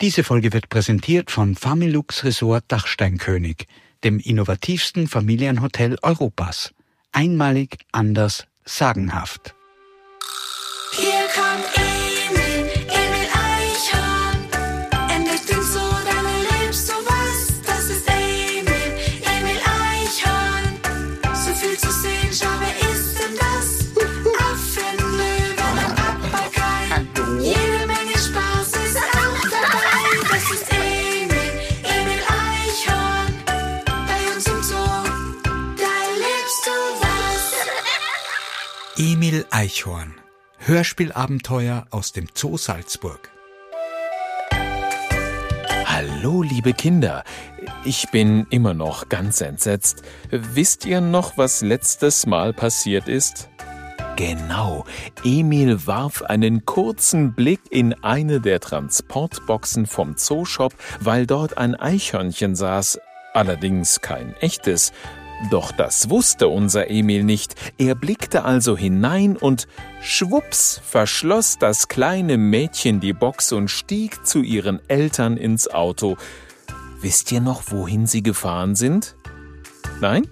Diese Folge wird präsentiert von Familux Resort Dachsteinkönig, dem innovativsten Familienhotel Europas. Einmalig, anders, sagenhaft. Hier kommt Emil Eichhorn. Hörspielabenteuer aus dem Zoo Salzburg. Hallo, liebe Kinder. Ich bin immer noch ganz entsetzt. Wisst ihr noch, was letztes Mal passiert ist? Genau, Emil warf einen kurzen Blick in eine der Transportboxen vom Zooshop, weil dort ein Eichhörnchen saß, allerdings kein echtes. Doch das wusste unser Emil nicht. Er blickte also hinein und schwupps verschloss das kleine Mädchen die Box und stieg zu ihren Eltern ins Auto. Wisst ihr noch, wohin sie gefahren sind? Nein?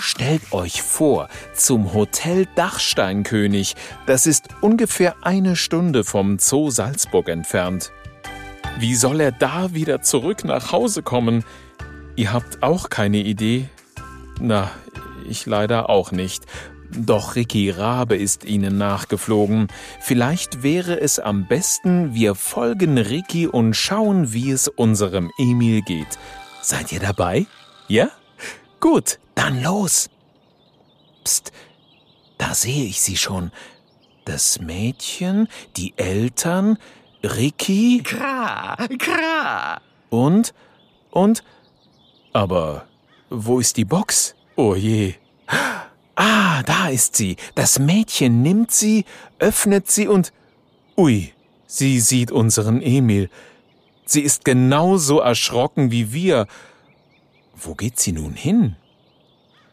Stellt euch vor, zum Hotel Dachsteinkönig. Das ist ungefähr eine Stunde vom Zoo Salzburg entfernt. Wie soll er da wieder zurück nach Hause kommen? Ihr habt auch keine Idee? Na, ich leider auch nicht. Doch Ricky Rabe ist ihnen nachgeflogen. Vielleicht wäre es am besten, wir folgen Ricky und schauen, wie es unserem Emil geht. Seid ihr dabei? Ja? Gut, dann los. Psst, da sehe ich sie schon. Das Mädchen, die Eltern, Ricky Kra, kra. und, und, aber wo ist die Box? Oh je. Ah, da ist sie. Das Mädchen nimmt sie, öffnet sie und, ui, sie sieht unseren Emil. Sie ist genauso erschrocken wie wir. Wo geht sie nun hin?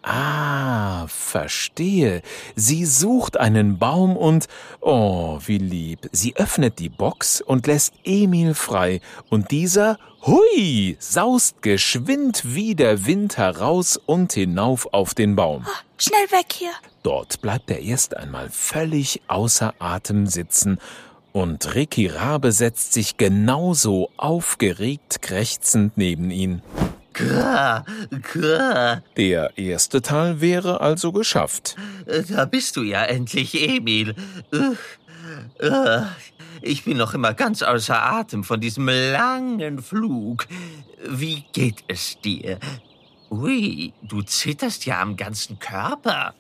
Ah, verstehe. Sie sucht einen Baum und, oh, wie lieb. Sie öffnet die Box und lässt Emil frei. Und dieser, hui, saust geschwind wie der Wind heraus und hinauf auf den Baum. Schnell weg hier. Dort bleibt er erst einmal völlig außer Atem sitzen und Ricky Rabe setzt sich genauso aufgeregt krächzend neben ihn. Der erste Teil wäre also geschafft. Da bist du ja endlich, Emil. Uch, äh, Ich bin noch immer ganz außer Atem von diesem langen Flug. Wie geht es dir? Ui, du zitterst ja am ganzen Körper.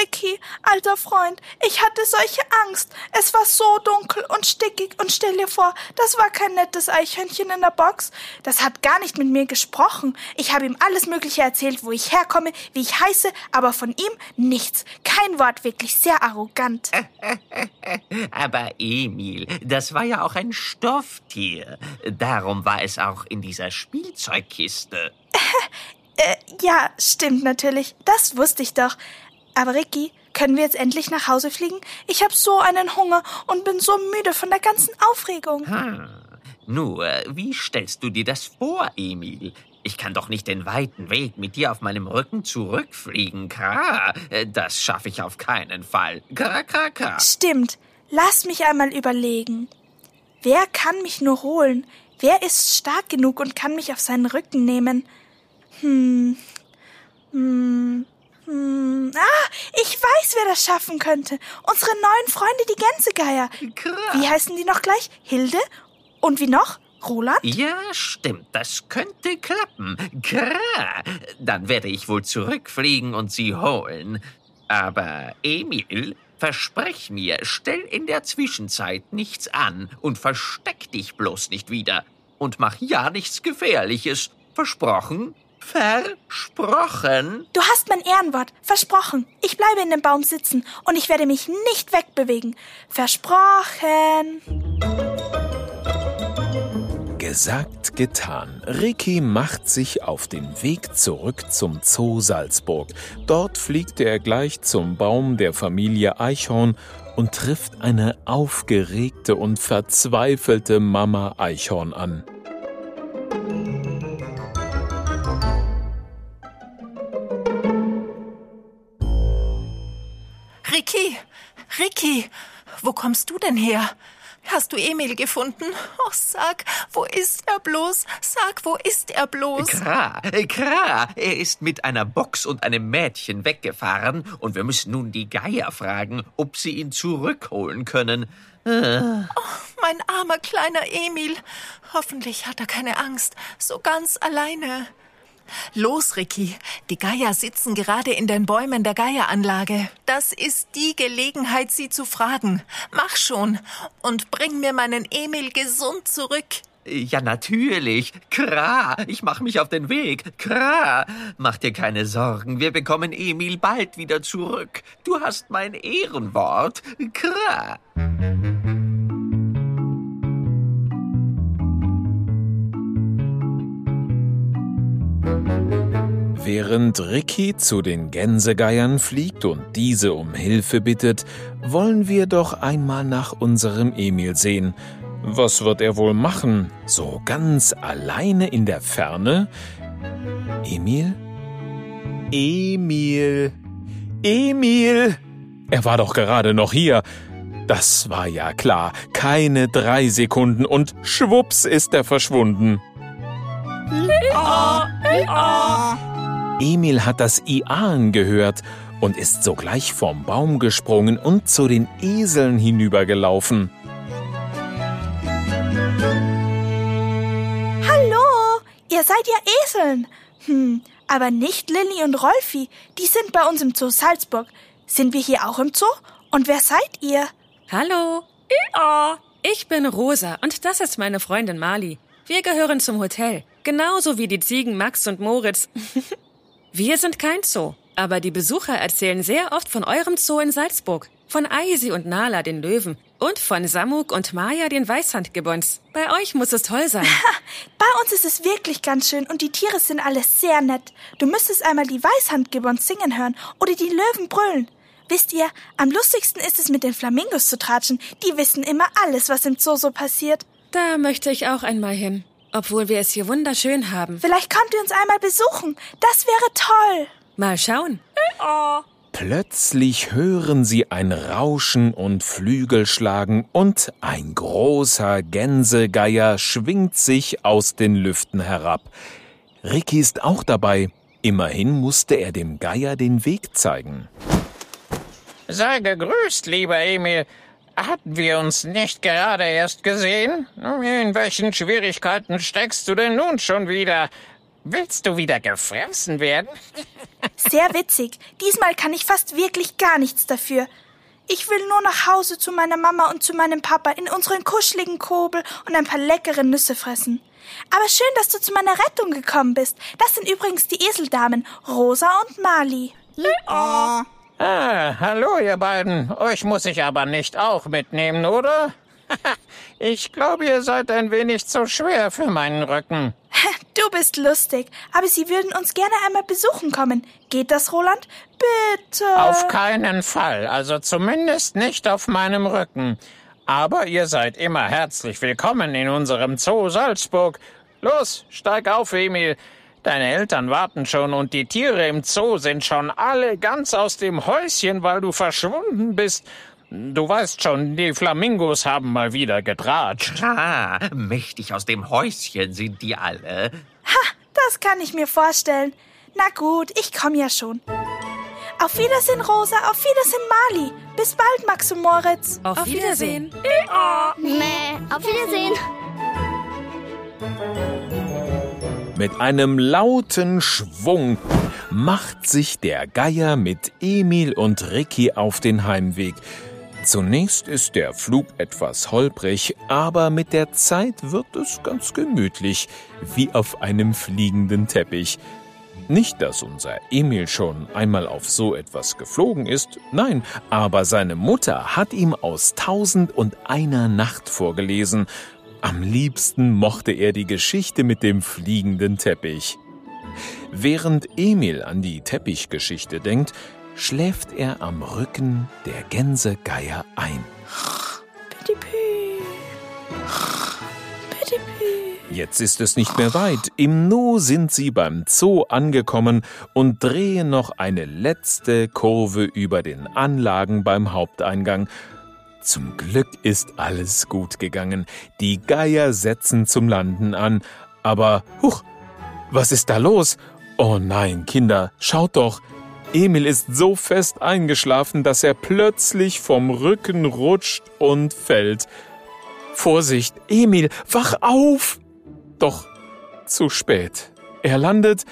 Ricky, alter Freund, ich hatte solche Angst. Es war so dunkel und stickig und stell dir vor, das war kein nettes Eichhörnchen in der Box. Das hat gar nicht mit mir gesprochen. Ich habe ihm alles Mögliche erzählt, wo ich herkomme, wie ich heiße, aber von ihm nichts. Kein Wort, wirklich sehr arrogant. Aber Emil, das war ja auch ein Stofftier. Darum war es auch in dieser Spielzeugkiste. Äh, ja, stimmt natürlich. Das wusste ich doch. Aber Ricky, können wir jetzt endlich nach Hause fliegen? Ich habe so einen Hunger und bin so müde von der ganzen Aufregung. Hm. Nur, wie stellst du dir das vor, Emil? Ich kann doch nicht den weiten Weg mit dir auf meinem Rücken zurückfliegen. Kra, das schaffe ich auf keinen Fall. Kra, kra, kra. Stimmt. Lass mich einmal überlegen. Wer kann mich nur holen? Wer ist stark genug und kann mich auf seinen Rücken nehmen? Hm. Hm. Hm. Ah, ich weiß, wer das schaffen könnte. Unsere neuen Freunde, die Gänsegeier. Kra. Wie heißen die noch gleich? Hilde? Und wie noch? Roland? Ja, stimmt, das könnte klappen. Kra. Dann werde ich wohl zurückfliegen und sie holen. Aber Emil, versprech mir, stell in der Zwischenzeit nichts an und versteck dich bloß nicht wieder. Und mach ja nichts Gefährliches. Versprochen? Versprochen? Du hast mein Ehrenwort. Versprochen. Ich bleibe in dem Baum sitzen und ich werde mich nicht wegbewegen. Versprochen. Gesagt, getan. Ricky macht sich auf den Weg zurück zum Zoo Salzburg. Dort fliegt er gleich zum Baum der Familie Eichhorn und trifft eine aufgeregte und verzweifelte Mama Eichhorn an. Ricky, wo kommst du denn her? Hast du Emil gefunden? Oh, sag, wo ist er bloß? Sag, wo ist er bloß? Kra, Kra, er ist mit einer Box und einem Mädchen weggefahren und wir müssen nun die Geier fragen, ob sie ihn zurückholen können. Mein armer kleiner Emil. Hoffentlich hat er keine Angst. So ganz alleine. Los, Ricky. Die Geier sitzen gerade in den Bäumen der Geieranlage. Das ist die Gelegenheit, sie zu fragen. Mach schon und bring mir meinen Emil gesund zurück. Ja, natürlich. Kra, ich mach mich auf den Weg. Kra, mach dir keine Sorgen, wir bekommen Emil bald wieder zurück. Du hast mein Ehrenwort. Kra. Während Ricky zu den Gänsegeiern fliegt und diese um Hilfe bittet, wollen wir doch einmal nach unserem Emil sehen. Was wird er wohl machen? So ganz alleine in der Ferne? Emil? Emil? Emil? Er war doch gerade noch hier. Das war ja klar. Keine drei Sekunden und schwupps ist er verschwunden. Emil hat das Ian gehört und ist sogleich vom Baum gesprungen und zu den Eseln hinübergelaufen. Hallo, ihr seid ja Eseln. Hm, aber nicht Lilly und Rolfi. Die sind bei uns im Zoo Salzburg. Sind wir hier auch im Zoo? Und wer seid ihr? Hallo. Ja. Ich bin Rosa und das ist meine Freundin Mali. Wir gehören zum Hotel. Genauso wie die Ziegen Max und Moritz. Wir sind kein Zoo, aber die Besucher erzählen sehr oft von eurem Zoo in Salzburg, von Eisi und Nala, den Löwen, und von Samuk und Maya, den Weißhandgibbons. Bei euch muss es toll sein. Bei uns ist es wirklich ganz schön und die Tiere sind alle sehr nett. Du müsstest einmal die Weißhandgibbons singen hören oder die Löwen brüllen. Wisst ihr, am lustigsten ist es mit den Flamingos zu tratschen. Die wissen immer alles, was im Zoo so passiert. Da möchte ich auch einmal hin, obwohl wir es hier wunderschön haben. Vielleicht kommt ihr uns einmal besuchen. Das wäre toll. Mal schauen. Plötzlich hören sie ein Rauschen und Flügelschlagen und ein großer Gänsegeier schwingt sich aus den Lüften herab. Ricky ist auch dabei. Immerhin musste er dem Geier den Weg zeigen. Sei gegrüßt, lieber Emil. Hatten wir uns nicht gerade erst gesehen? In welchen Schwierigkeiten steckst du denn nun schon wieder? Willst du wieder gefressen werden? Sehr witzig. Diesmal kann ich fast wirklich gar nichts dafür. Ich will nur nach Hause zu meiner Mama und zu meinem Papa in unseren kuscheligen Kobel und ein paar leckere Nüsse fressen. Aber schön, dass du zu meiner Rettung gekommen bist. Das sind übrigens die Eseldamen, Rosa und Mali. Ah, hallo, ihr beiden. Euch muss ich aber nicht auch mitnehmen, oder? Ich glaube, ihr seid ein wenig zu schwer für meinen Rücken. Du bist lustig, aber sie würden uns gerne einmal besuchen kommen. Geht das, Roland? Bitte. Auf keinen Fall, also zumindest nicht auf meinem Rücken. Aber ihr seid immer herzlich willkommen in unserem Zoo Salzburg. Los, steig auf, Emil. Deine Eltern warten schon und die Tiere im Zoo sind schon alle ganz aus dem Häuschen, weil du verschwunden bist. Du weißt schon, die Flamingos haben mal wieder getratscht. Kra, mächtig aus dem Häuschen sind die alle. Ha, das kann ich mir vorstellen. Na gut, ich komme ja schon. Auf Wiedersehen, Rosa. Auf Wiedersehen, Mali. Bis bald, Max und Moritz. Auf, Wiedersehen. Mäh, auf Wiedersehen. Mit einem lauten Schwung macht sich der Geier mit Emil und Ricky auf den Heimweg. Zunächst ist der Flug etwas holprig, aber mit der Zeit wird es ganz gemütlich, wie auf einem fliegenden Teppich. Nicht, dass unser Emil schon einmal auf so etwas geflogen ist, nein, aber seine Mutter hat ihm aus Tausend und einer Nacht vorgelesen. Am liebsten mochte er die Geschichte mit dem fliegenden Teppich. Während Emil an die Teppichgeschichte denkt, schläft er am Rücken der Gänsegeier ein. Jetzt ist es nicht mehr weit. Im Nu sind sie beim Zoo angekommen und drehen noch eine letzte Kurve über den Anlagen beim Haupteingang. Zum Glück ist alles gut gegangen. Die Geier setzen zum Landen an. Aber, huch, was ist da los? Oh nein, Kinder, schaut doch. Emil ist so fest eingeschlafen, dass er plötzlich vom Rücken rutscht und fällt. Vorsicht, Emil, wach auf! Doch zu spät. Er landet.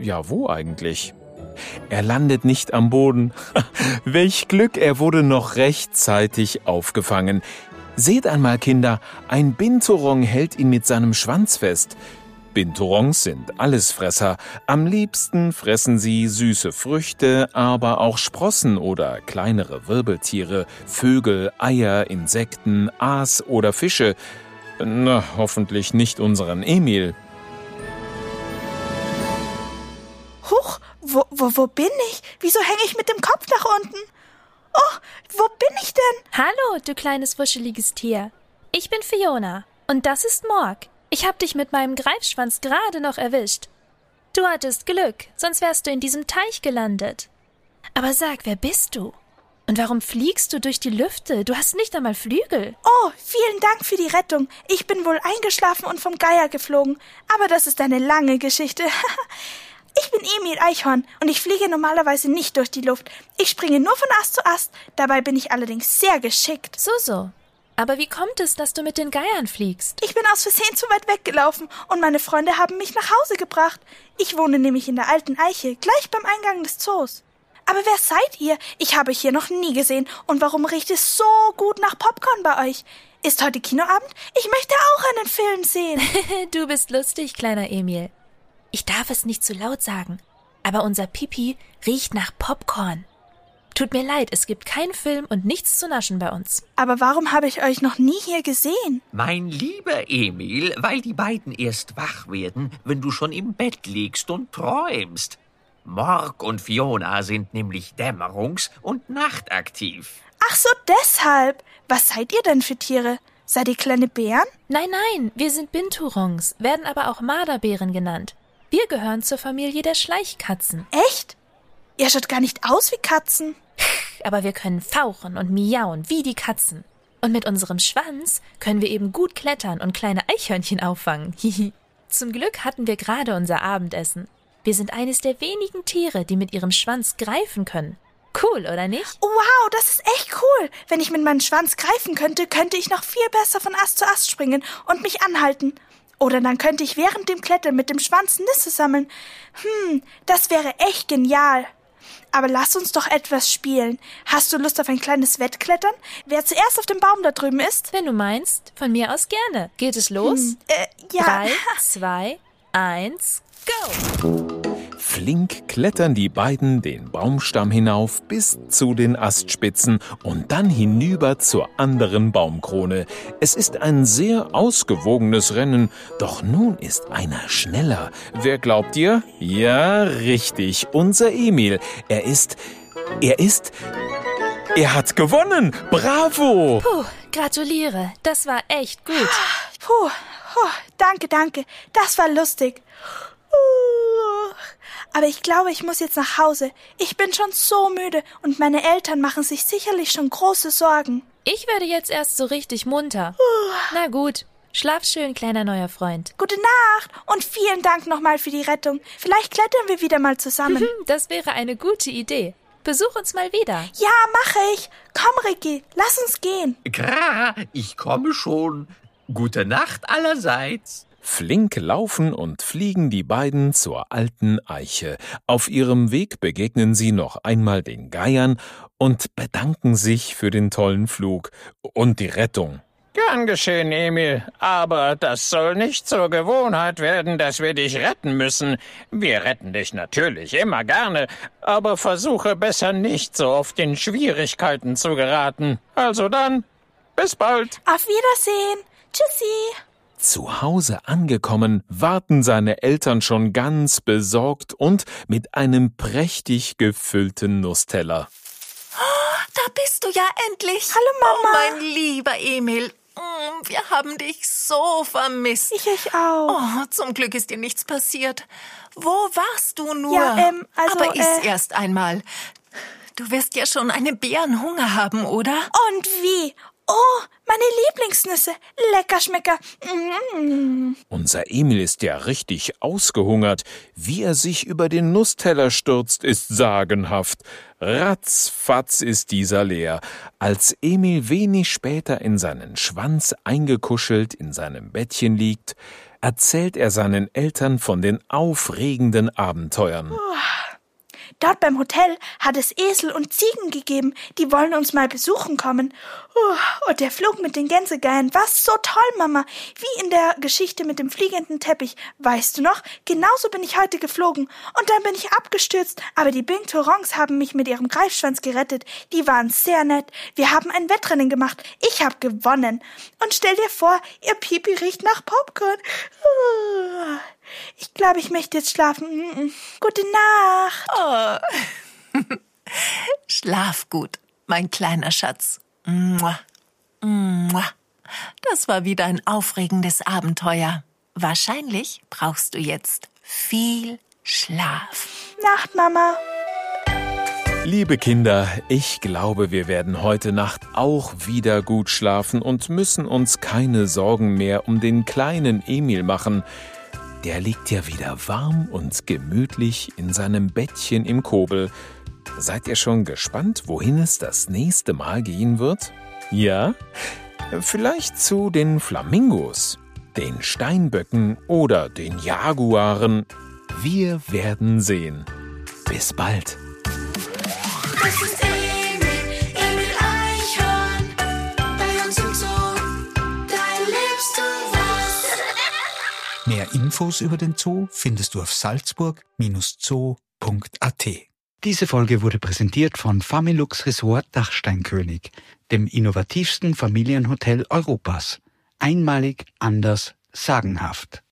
Ja, wo eigentlich? Er landet nicht am Boden. Welch Glück, er wurde noch rechtzeitig aufgefangen. Seht einmal, Kinder, ein Binturong hält ihn mit seinem Schwanz fest. Binturongs sind Allesfresser. Am liebsten fressen sie süße Früchte, aber auch Sprossen oder kleinere Wirbeltiere, Vögel, Eier, Insekten, Aas oder Fische. Na, hoffentlich nicht unseren Emil. Wo, wo, wo bin ich? Wieso hänge ich mit dem Kopf nach unten? Oh, wo bin ich denn? Hallo, du kleines wuscheliges Tier. Ich bin Fiona und das ist Morg. Ich hab dich mit meinem Greifschwanz gerade noch erwischt. Du hattest Glück, sonst wärst du in diesem Teich gelandet. Aber sag, wer bist du? Und warum fliegst du durch die Lüfte? Du hast nicht einmal Flügel. Oh, vielen Dank für die Rettung. Ich bin wohl eingeschlafen und vom Geier geflogen. Aber das ist eine lange Geschichte. Ich bin Emil Eichhorn und ich fliege normalerweise nicht durch die Luft. Ich springe nur von Ast zu Ast. Dabei bin ich allerdings sehr geschickt. So, so. Aber wie kommt es, dass du mit den Geiern fliegst? Ich bin aus Versehen zu weit weggelaufen und meine Freunde haben mich nach Hause gebracht. Ich wohne nämlich in der alten Eiche, gleich beim Eingang des Zoos. Aber wer seid ihr? Ich habe euch hier noch nie gesehen. Und warum riecht es so gut nach Popcorn bei euch? Ist heute Kinoabend? Ich möchte auch einen Film sehen. du bist lustig, kleiner Emil. Ich darf es nicht zu laut sagen, aber unser Pipi riecht nach Popcorn. Tut mir leid, es gibt keinen Film und nichts zu naschen bei uns. Aber warum habe ich euch noch nie hier gesehen? Mein lieber Emil, weil die beiden erst wach werden, wenn du schon im Bett liegst und träumst. Morg und Fiona sind nämlich dämmerungs- und nachtaktiv. Ach so, deshalb. Was seid ihr denn für Tiere? Seid ihr kleine Bären? Nein, nein, wir sind Binturons, werden aber auch Marderbären genannt. Wir gehören zur Familie der Schleichkatzen. Echt? Ihr schaut gar nicht aus wie Katzen. Aber wir können fauchen und miauen wie die Katzen. Und mit unserem Schwanz können wir eben gut klettern und kleine Eichhörnchen auffangen. Hihi. Zum Glück hatten wir gerade unser Abendessen. Wir sind eines der wenigen Tiere, die mit ihrem Schwanz greifen können. Cool, oder nicht? Wow, das ist echt cool. Wenn ich mit meinem Schwanz greifen könnte, könnte ich noch viel besser von Ast zu Ast springen und mich anhalten. Oder dann könnte ich während dem Klettern mit dem Schwanz Nüsse sammeln. Hm, das wäre echt genial. Aber lass uns doch etwas spielen. Hast du Lust auf ein kleines Wettklettern? Wer zuerst auf dem Baum da drüben ist? Wenn du meinst, von mir aus gerne. Geht es los? Hm, äh, ja. Drei, zwei, eins, go! Flink klettern die beiden den Baumstamm hinauf bis zu den Astspitzen und dann hinüber zur anderen Baumkrone. Es ist ein sehr ausgewogenes Rennen, doch nun ist einer schneller. Wer glaubt ihr? Ja, richtig, unser Emil. Er ist, er ist, er hat gewonnen. Bravo! Puh, gratuliere. Das war echt gut. Puh, puh, danke, danke. Das war lustig. Uh, aber ich glaube, ich muss jetzt nach Hause. Ich bin schon so müde und meine Eltern machen sich sicherlich schon große Sorgen. Ich werde jetzt erst so richtig munter. Na gut. Schlaf schön, kleiner neuer Freund. Gute Nacht und vielen Dank nochmal für die Rettung. Vielleicht klettern wir wieder mal zusammen. Das wäre eine gute Idee. Besuch uns mal wieder. ja, mache ich. Komm, Ricky, lass uns gehen. Kra, ich komme schon. Gute Nacht allerseits. Flink laufen und fliegen die beiden zur alten Eiche. Auf ihrem Weg begegnen sie noch einmal den Geiern und bedanken sich für den tollen Flug und die Rettung. Gern geschehen, Emil. Aber das soll nicht zur Gewohnheit werden, dass wir dich retten müssen. Wir retten dich natürlich immer gerne, aber versuche besser nicht so oft in Schwierigkeiten zu geraten. Also dann, bis bald. Auf Wiedersehen. Tschüssi. Zu Hause angekommen, warten seine Eltern schon ganz besorgt und mit einem prächtig gefüllten Nussteller. Da bist du ja endlich. Hallo, Mama. Oh, mein lieber Emil. Mm, Wir haben dich so vermisst. Ich euch auch. Oh, zum Glück ist dir nichts passiert. Wo warst du nur? Ja, ähm, also, Aber iss äh, erst einmal. Du wirst ja schon einen Bärenhunger haben, oder? Und wie? Oh, meine Lieblingsnüsse. Lecker Schmecker. Mm. Unser Emil ist ja richtig ausgehungert. Wie er sich über den Nussteller stürzt, ist sagenhaft. Ratzfatz ist dieser leer. Als Emil wenig später in seinen Schwanz eingekuschelt in seinem Bettchen liegt, erzählt er seinen Eltern von den aufregenden Abenteuern. Dort beim Hotel hat es Esel und Ziegen gegeben. Die wollen uns mal besuchen kommen. Oh, und der Flug mit den Gänsegeiern war so toll, Mama. Wie in der Geschichte mit dem fliegenden Teppich. Weißt du noch? Genauso bin ich heute geflogen. Und dann bin ich abgestürzt. Aber die Bing Torons haben mich mit ihrem Greifschwanz gerettet. Die waren sehr nett. Wir haben ein Wettrennen gemacht. Ich habe gewonnen. Und stell dir vor, ihr Pipi riecht nach Popcorn. Oh. Ich glaube, ich möchte jetzt schlafen. Mm-mm. Gute Nacht. Schlaf gut, mein kleiner Schatz. Mua. Mua. Das war wieder ein aufregendes Abenteuer. Wahrscheinlich brauchst du jetzt viel Schlaf. Nacht, Mama. Liebe Kinder, ich glaube, wir werden heute Nacht auch wieder gut schlafen und müssen uns keine Sorgen mehr um den kleinen Emil machen. Der liegt ja wieder warm und gemütlich in seinem Bettchen im Kobel. Seid ihr schon gespannt, wohin es das nächste Mal gehen wird? Ja? Vielleicht zu den Flamingos, den Steinböcken oder den Jaguaren. Wir werden sehen. Bis bald. Infos über den Zoo findest du auf salzburg-zoo.at. Diese Folge wurde präsentiert von Familux Resort Dachsteinkönig, dem innovativsten Familienhotel Europas. Einmalig, anders, sagenhaft.